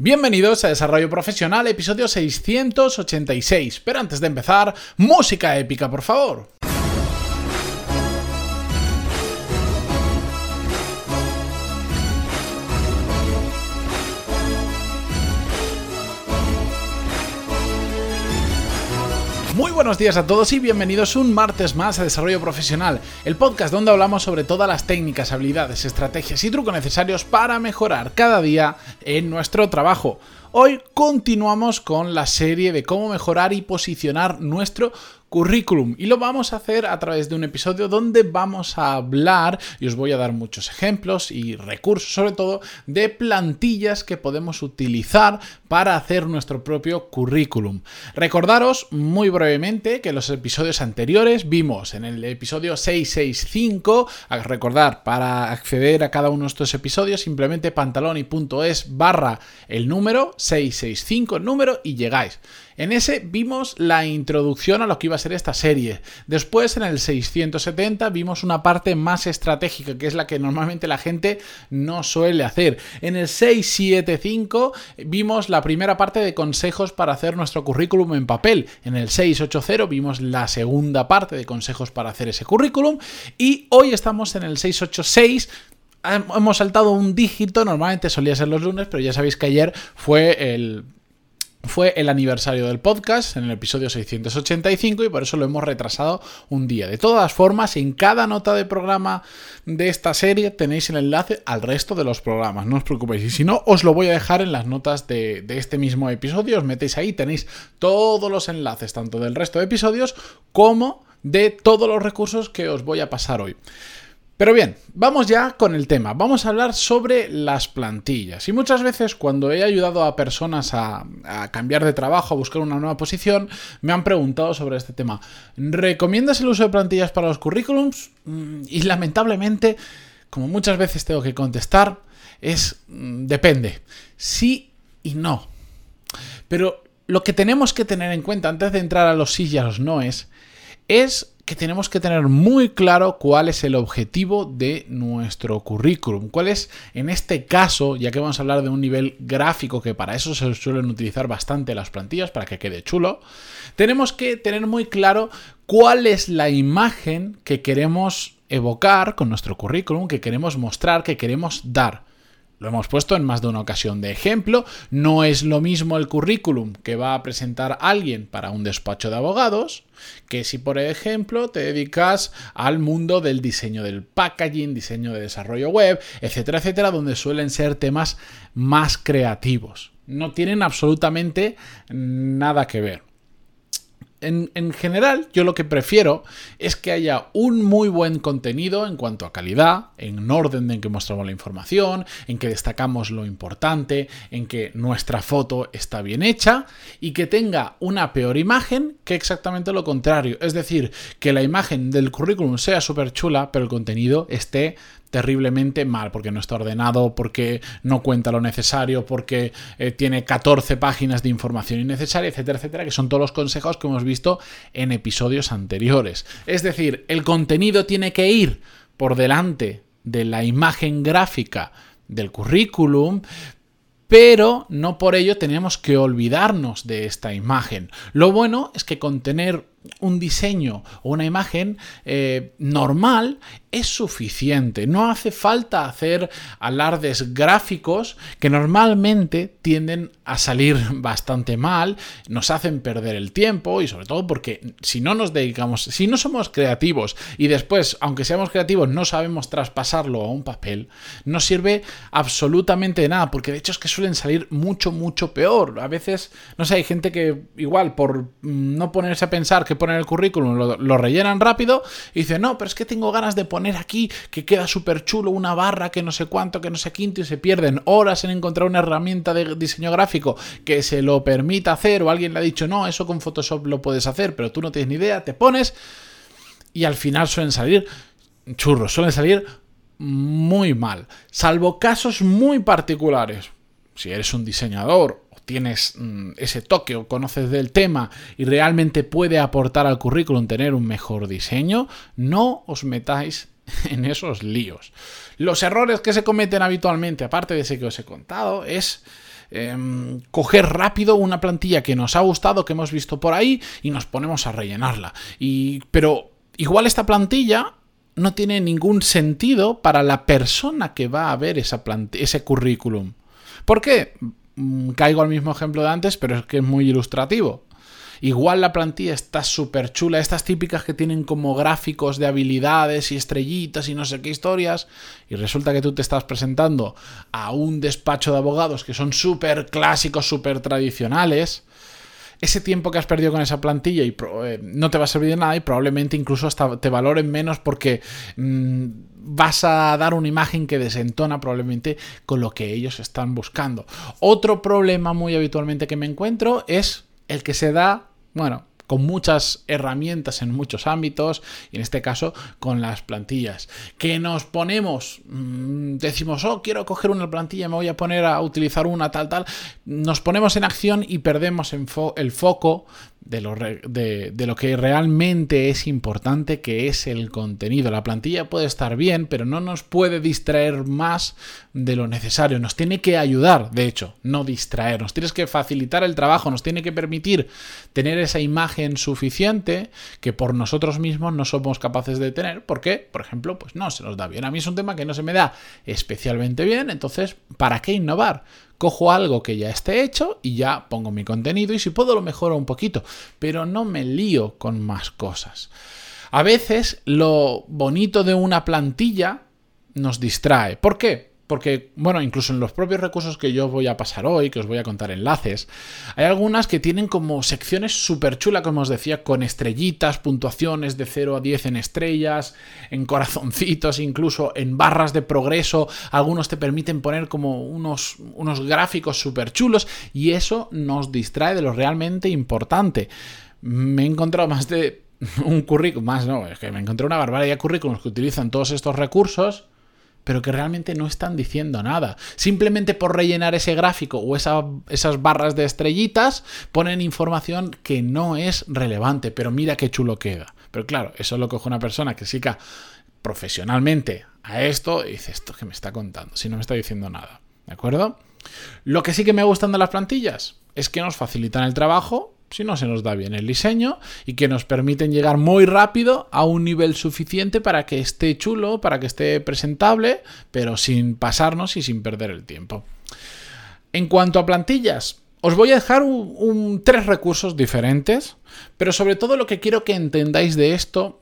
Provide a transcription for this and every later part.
Bienvenidos a Desarrollo Profesional, episodio 686. Pero antes de empezar, música épica, por favor. Buenos días a todos y bienvenidos un martes más a Desarrollo Profesional, el podcast donde hablamos sobre todas las técnicas, habilidades, estrategias y trucos necesarios para mejorar cada día en nuestro trabajo. Hoy continuamos con la serie de cómo mejorar y posicionar nuestro currículum y lo vamos a hacer a través de un episodio donde vamos a hablar y os voy a dar muchos ejemplos y recursos sobre todo de plantillas que podemos utilizar para hacer nuestro propio currículum. Recordaros muy brevemente que los episodios anteriores vimos en el episodio 665, a recordar para acceder a cada uno de estos episodios simplemente pantaloni.es barra el número 665 el número y llegáis. En ese vimos la introducción a lo que iba a ser esta serie. Después, en el 670, vimos una parte más estratégica, que es la que normalmente la gente no suele hacer. En el 675 vimos la primera parte de consejos para hacer nuestro currículum en papel. En el 680 vimos la segunda parte de consejos para hacer ese currículum. Y hoy estamos en el 686 hemos saltado un dígito, normalmente solía ser los lunes, pero ya sabéis que ayer fue el fue el aniversario del podcast en el episodio 685 y por eso lo hemos retrasado un día. De todas formas, en cada nota de programa de esta serie tenéis el enlace al resto de los programas, no os preocupéis. Y si no, os lo voy a dejar en las notas de, de este mismo episodio, os metéis ahí, tenéis todos los enlaces, tanto del resto de episodios como de todos los recursos que os voy a pasar hoy. Pero bien, vamos ya con el tema. Vamos a hablar sobre las plantillas. Y muchas veces cuando he ayudado a personas a, cambiar de trabajo, a buscar una nueva posición, me han preguntado sobre este tema. ¿Recomiendas el uso de plantillas para los currículums? Mm, y lamentablemente, como muchas veces tengo que contestar, es mm, depende. Sí y no. Pero lo que tenemos que tener en cuenta antes de entrar a los sí y a los no es, es que tenemos que tener muy claro cuál es el objetivo de nuestro currículum. Cuál es, en este caso, ya que vamos a hablar de un nivel gráfico, que para eso se suelen utilizar bastante las plantillas, para que quede chulo, tenemos que tener muy claro cuál es la imagen que queremos evocar con nuestro currículum, que queremos mostrar, que queremos dar. Lo hemos puesto en más de una ocasión de ejemplo. No es lo mismo el currículum que va a presentar alguien para un despacho de abogados que si, por ejemplo, te dedicas al mundo del diseño del packaging, diseño de desarrollo web, etcétera, etcétera, donde suelen ser temas más creativos. No tienen absolutamente nada que ver en, general, yo lo que prefiero es que haya un muy buen contenido en cuanto a calidad, en orden en que mostramos la información, en que destacamos lo importante, en que nuestra foto está bien hecha y que tenga una peor imagen que exactamente lo contrario. Es decir, que la imagen del currículum sea súper chula, pero el contenido esté terriblemente mal, porque no está ordenado, porque no cuenta lo necesario, porque eh, tiene 14 páginas de información innecesaria, etcétera, etcétera, que son todos los consejos que hemos visto en episodios anteriores. Es decir, el contenido tiene que ir por delante de la imagen gráfica del currículum, pero no por ello tenemos que olvidarnos de esta imagen. Lo bueno es que con tener un diseño o una imagen eh, normal es suficiente. No hace falta hacer alardes gráficos que normalmente tienden a salir bastante mal, nos hacen perder el tiempo y sobre todo porque si no nos dedicamos, si no somos creativos y después, aunque seamos creativos, no sabemos traspasarlo a un papel, no sirve absolutamente de nada, porque de hecho es que suelen salir mucho, mucho peor. A veces, no sé, hay gente que igual por mm, no ponerse a pensar que poner el currículum lo, rellenan rápido y dicen, no, pero es que tengo ganas de poner aquí que queda súper chulo una barra que no sé cuánto, que no sé quinto y se pierden horas en encontrar una herramienta de diseño gráfico que se lo permita hacer o alguien le ha dicho, no, eso con Photoshop lo puedes hacer, pero tú no tienes ni idea, te pones y al final suelen salir churros, suelen salir muy mal, salvo casos muy particulares. Si eres un diseñador tienes mm, ese toque o conoces del tema y realmente puede aportar al currículum tener un mejor diseño, no os metáis en esos líos. Los errores que se cometen habitualmente, aparte de ese que os he contado, es em, coger rápido una plantilla que nos ha gustado, que hemos visto por ahí, y nos ponemos a rellenarla. Y, pero igual esta plantilla no tiene ningún sentido para la persona que va a ver ese currículum. ¿Por qué? Mm, caigo al mismo ejemplo de antes, pero es que es muy ilustrativo. Igual la plantilla está súper chula, estas típicas que tienen como gráficos de habilidades y estrellitas y no sé qué historias, y resulta que tú te estás presentando a un despacho de abogados que son súper clásicos, súper tradicionales, ese tiempo que has perdido con esa plantilla y eh, no te va a servir de nada y probablemente incluso hasta te valoren menos porque mm, vas a dar una imagen que desentona probablemente con lo que ellos están buscando. Otro problema muy habitualmente que me encuentro es el que se da, bueno, con muchas herramientas en muchos ámbitos, y en este caso con las plantillas. Que nos ponemos, mm, decimos, oh, quiero coger una plantilla, me voy a poner a utilizar una tal, tal, nos ponemos en acción y perdemos el foco de lo, de, lo, que realmente es importante, que es el contenido. La plantilla puede estar bien, pero no nos puede distraer más de lo necesario. Nos tiene que ayudar, de hecho, no distraer. Nos tienes que facilitar el trabajo, nos tiene que permitir tener esa imagen suficiente que por nosotros mismos no somos capaces de tener. ¿Por qué? Por ejemplo, pues no se nos da bien. A mí es un tema que no se me da especialmente bien, entonces, ¿para qué innovar? Cojo algo que ya esté hecho y ya pongo mi contenido y si puedo lo mejoro un poquito, pero no me lío con más cosas. A veces lo bonito de una plantilla nos distrae. ¿Por qué? Porque, bueno, incluso en los propios recursos que yo voy a pasar hoy, que os voy a contar enlaces, hay algunas que tienen como secciones súper chulas, como os decía, con estrellitas, puntuaciones de 0 a 10 en estrellas, en corazoncitos, incluso en barras de progreso. Algunos te permiten poner como unos, unos gráficos súper chulos y eso nos distrae de lo realmente importante. Me he encontrado más de un currículum, más no, es que me encontré una barbaridad de currículums que utilizan todos estos recursos pero que realmente no están diciendo nada. Simplemente por rellenar ese gráfico o esas barras de estrellitas ponen información que no es relevante, pero mira qué chulo queda. Pero claro, eso lo coge una persona que sí profesionalmente a esto y dice, esto que me está contando, si no me está diciendo nada. ¿De acuerdo? Lo que sí que me gustan de las plantillas es que nos facilitan el trabajo si no se nos da bien el diseño y que nos permiten llegar muy rápido a un nivel suficiente para que esté chulo, para que esté presentable, pero sin pasarnos y sin perder el tiempo. En cuanto a plantillas, os voy a dejar tres recursos diferentes, pero sobre todo lo que quiero que entendáis de esto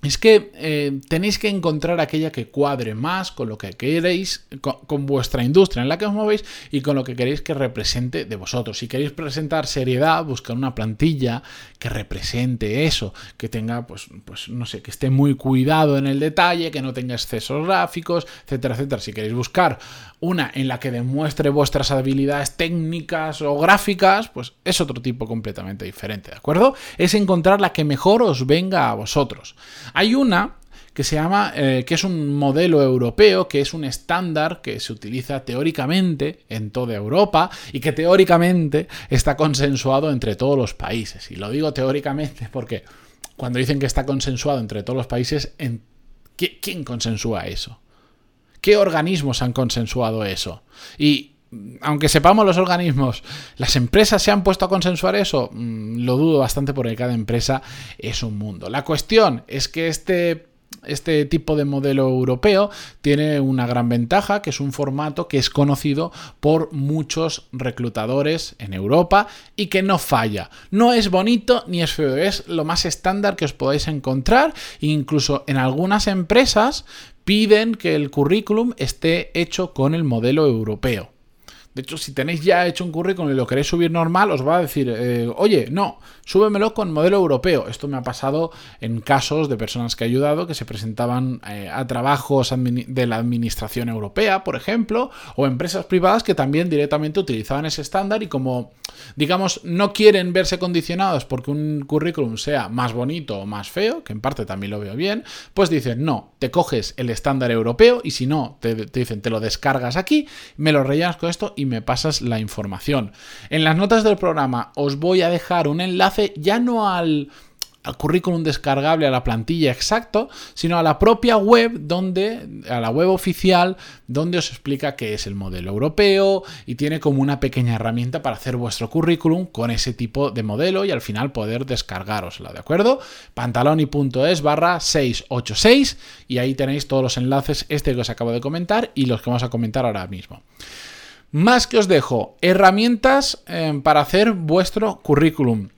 es que eh, tenéis que encontrar aquella que cuadre más con lo que queréis, con, vuestra industria en la que os movéis y con lo que queréis que represente de vosotros. Si queréis presentar seriedad, buscar una plantilla que represente eso, que tenga, pues, pues no sé, que esté muy cuidado en el detalle, que no tenga excesos gráficos, etcétera, etcétera. Si queréis buscar una en la que demuestre vuestras habilidades técnicas o gráficas, pues es otro tipo completamente diferente, ¿de acuerdo? Es encontrar la que mejor os venga a vosotros. Hay una que se llama, eh, que es un modelo europeo, que es un estándar que se utiliza teóricamente en toda Europa y que teóricamente está consensuado entre todos los países. Y lo digo teóricamente porque cuando dicen que está consensuado entre todos los países, ¿quién consensúa eso? ¿Qué organismos han consensuado eso? Y aunque sepamos los organismos, ¿las empresas se han puesto a consensuar eso? Mm, lo dudo bastante porque cada empresa es un mundo. La cuestión es que este este tipo de modelo europeo tiene una gran ventaja, que es un formato que es conocido por muchos reclutadores en Europa y que no falla. No es bonito ni es feo, es lo más estándar que os podáis encontrar. Incluso en algunas empresas piden que el currículum esté hecho con el modelo europeo. De hecho, si tenéis ya hecho un currículum y lo queréis subir normal, os va a decir, eh, oye, no, súbemelo con modelo europeo. Esto me ha pasado en casos de personas que he ayudado que se presentaban eh, a trabajos de la administración europea, por ejemplo, o empresas privadas que también directamente utilizaban ese estándar y como, digamos, no quieren verse condicionados porque un currículum sea más bonito o más feo, que en parte también lo veo bien, pues dicen, no, te coges el estándar europeo y si no, te, te dicen, te lo descargas aquí, me lo rellenas con esto y me pasas la información. En las notas del programa os voy a dejar un enlace ya no al currículum descargable, a la plantilla exacto, sino a la propia web donde, a la web oficial, donde os explica qué es el modelo europeo y tiene como una pequeña herramienta para hacer vuestro currículum con ese tipo de modelo y al final poder descargarosla, ¿de acuerdo? pantaloni.es barra 686 y ahí tenéis todos los enlaces, este que os acabo de comentar y los que vamos a comentar ahora mismo. Más que os dejo, herramientas eh, para hacer vuestro currículum.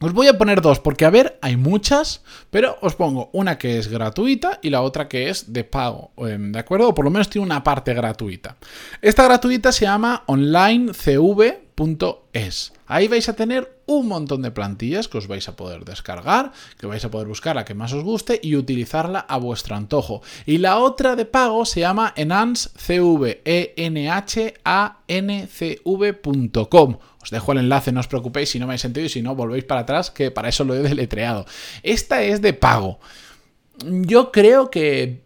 Os voy a poner dos, porque a ver, hay muchas, pero os pongo una que es gratuita y la otra que es de pago, em, ¿de acuerdo? O por lo menos tiene una parte gratuita. Esta gratuita se llama onlinecv.es. Ahí vais a tener un montón de plantillas que os vais a poder descargar, que vais a poder buscar la que más os guste y utilizarla a vuestro antojo. Y la otra de pago se llama e -V os dejo el enlace, no os preocupéis si no me habéis sentido y si no, volvéis para atrás, que para eso lo he deletreado. Esta es de pago. Yo creo que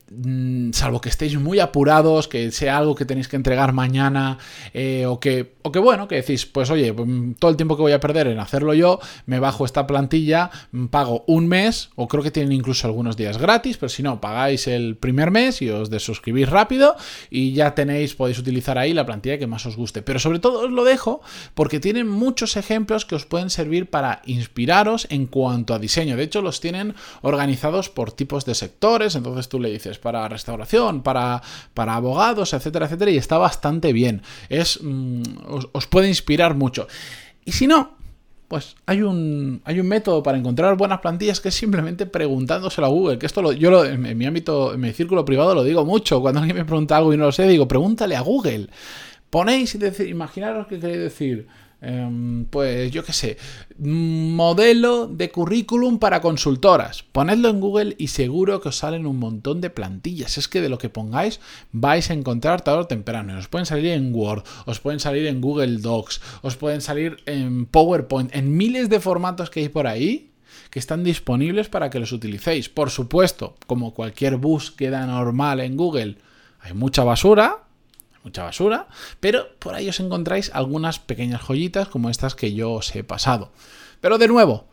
salvo que estéis muy apurados, que sea algo que tenéis que entregar mañana, eh, o, que, o que bueno, que decís, pues oye, mm, todo el tiempo que voy a perder en hacerlo yo, me bajo esta plantilla, mm, pago un mes, o creo que tienen incluso algunos días gratis, pero si no, pagáis el primer mes y os desuscribís rápido y ya tenéis, podéis utilizar ahí la plantilla que más os guste. Pero sobre todo os lo dejo porque tienen muchos ejemplos que os pueden servir para inspiraros en cuanto a diseño. De hecho, los tienen organizados por tipos de sectores, entonces tú le dices, para restauración, para, para abogados, etcétera, etcétera, y está bastante bien. Es, mm, os, puede inspirar mucho. Y si no, pues hay un, hay un método para encontrar buenas plantillas que es simplemente preguntándoselo a Google. Que esto lo, yo en, mi ámbito, en mi círculo privado lo digo mucho. Cuando alguien me pregunta algo y no lo sé, digo, pregúntale a Google. Ponéis y decir, imaginaros que queréis decir. Em, pues yo qué sé, modelo de currículum para consultoras. Ponedlo en Google y seguro que os salen un montón de plantillas. Es que de lo que pongáis vais a encontrar tarde o temprano. Os pueden salir en Word, os pueden salir en Google Docs, os pueden salir en PowerPoint, en miles de formatos que hay por ahí que están disponibles para que los utilicéis. Por supuesto, como cualquier búsqueda normal en Google, hay mucha basura, mucha basura, pero por ahí os encontráis algunas pequeñas joyitas como estas que yo os he pasado. Pero de nuevo,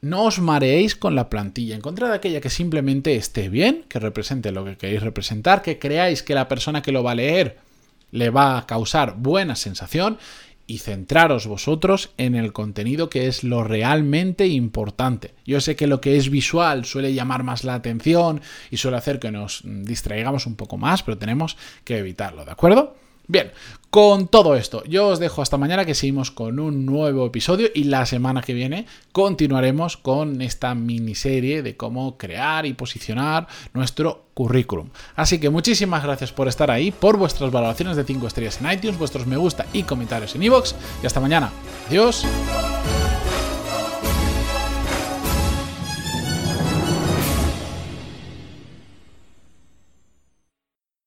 no os mareéis con la plantilla. Encontrad aquella que simplemente esté bien, que represente lo que queréis representar, que creáis que la persona que lo va a leer le va a causar buena sensación y centraros vosotros en el contenido que es lo realmente importante. Yo sé que lo que es visual suele llamar más la atención y suele hacer que nos distraigamos un poco más, pero tenemos que evitarlo, ¿de acuerdo? Bien, con todo esto, yo os dejo hasta mañana que seguimos con un nuevo episodio y la semana que viene continuaremos con esta miniserie de cómo crear y posicionar nuestro currículum. Así que muchísimas gracias por estar ahí, por vuestras valoraciones de 5 estrellas en iTunes, vuestros me gusta y comentarios en iVoox y hasta mañana. Adiós.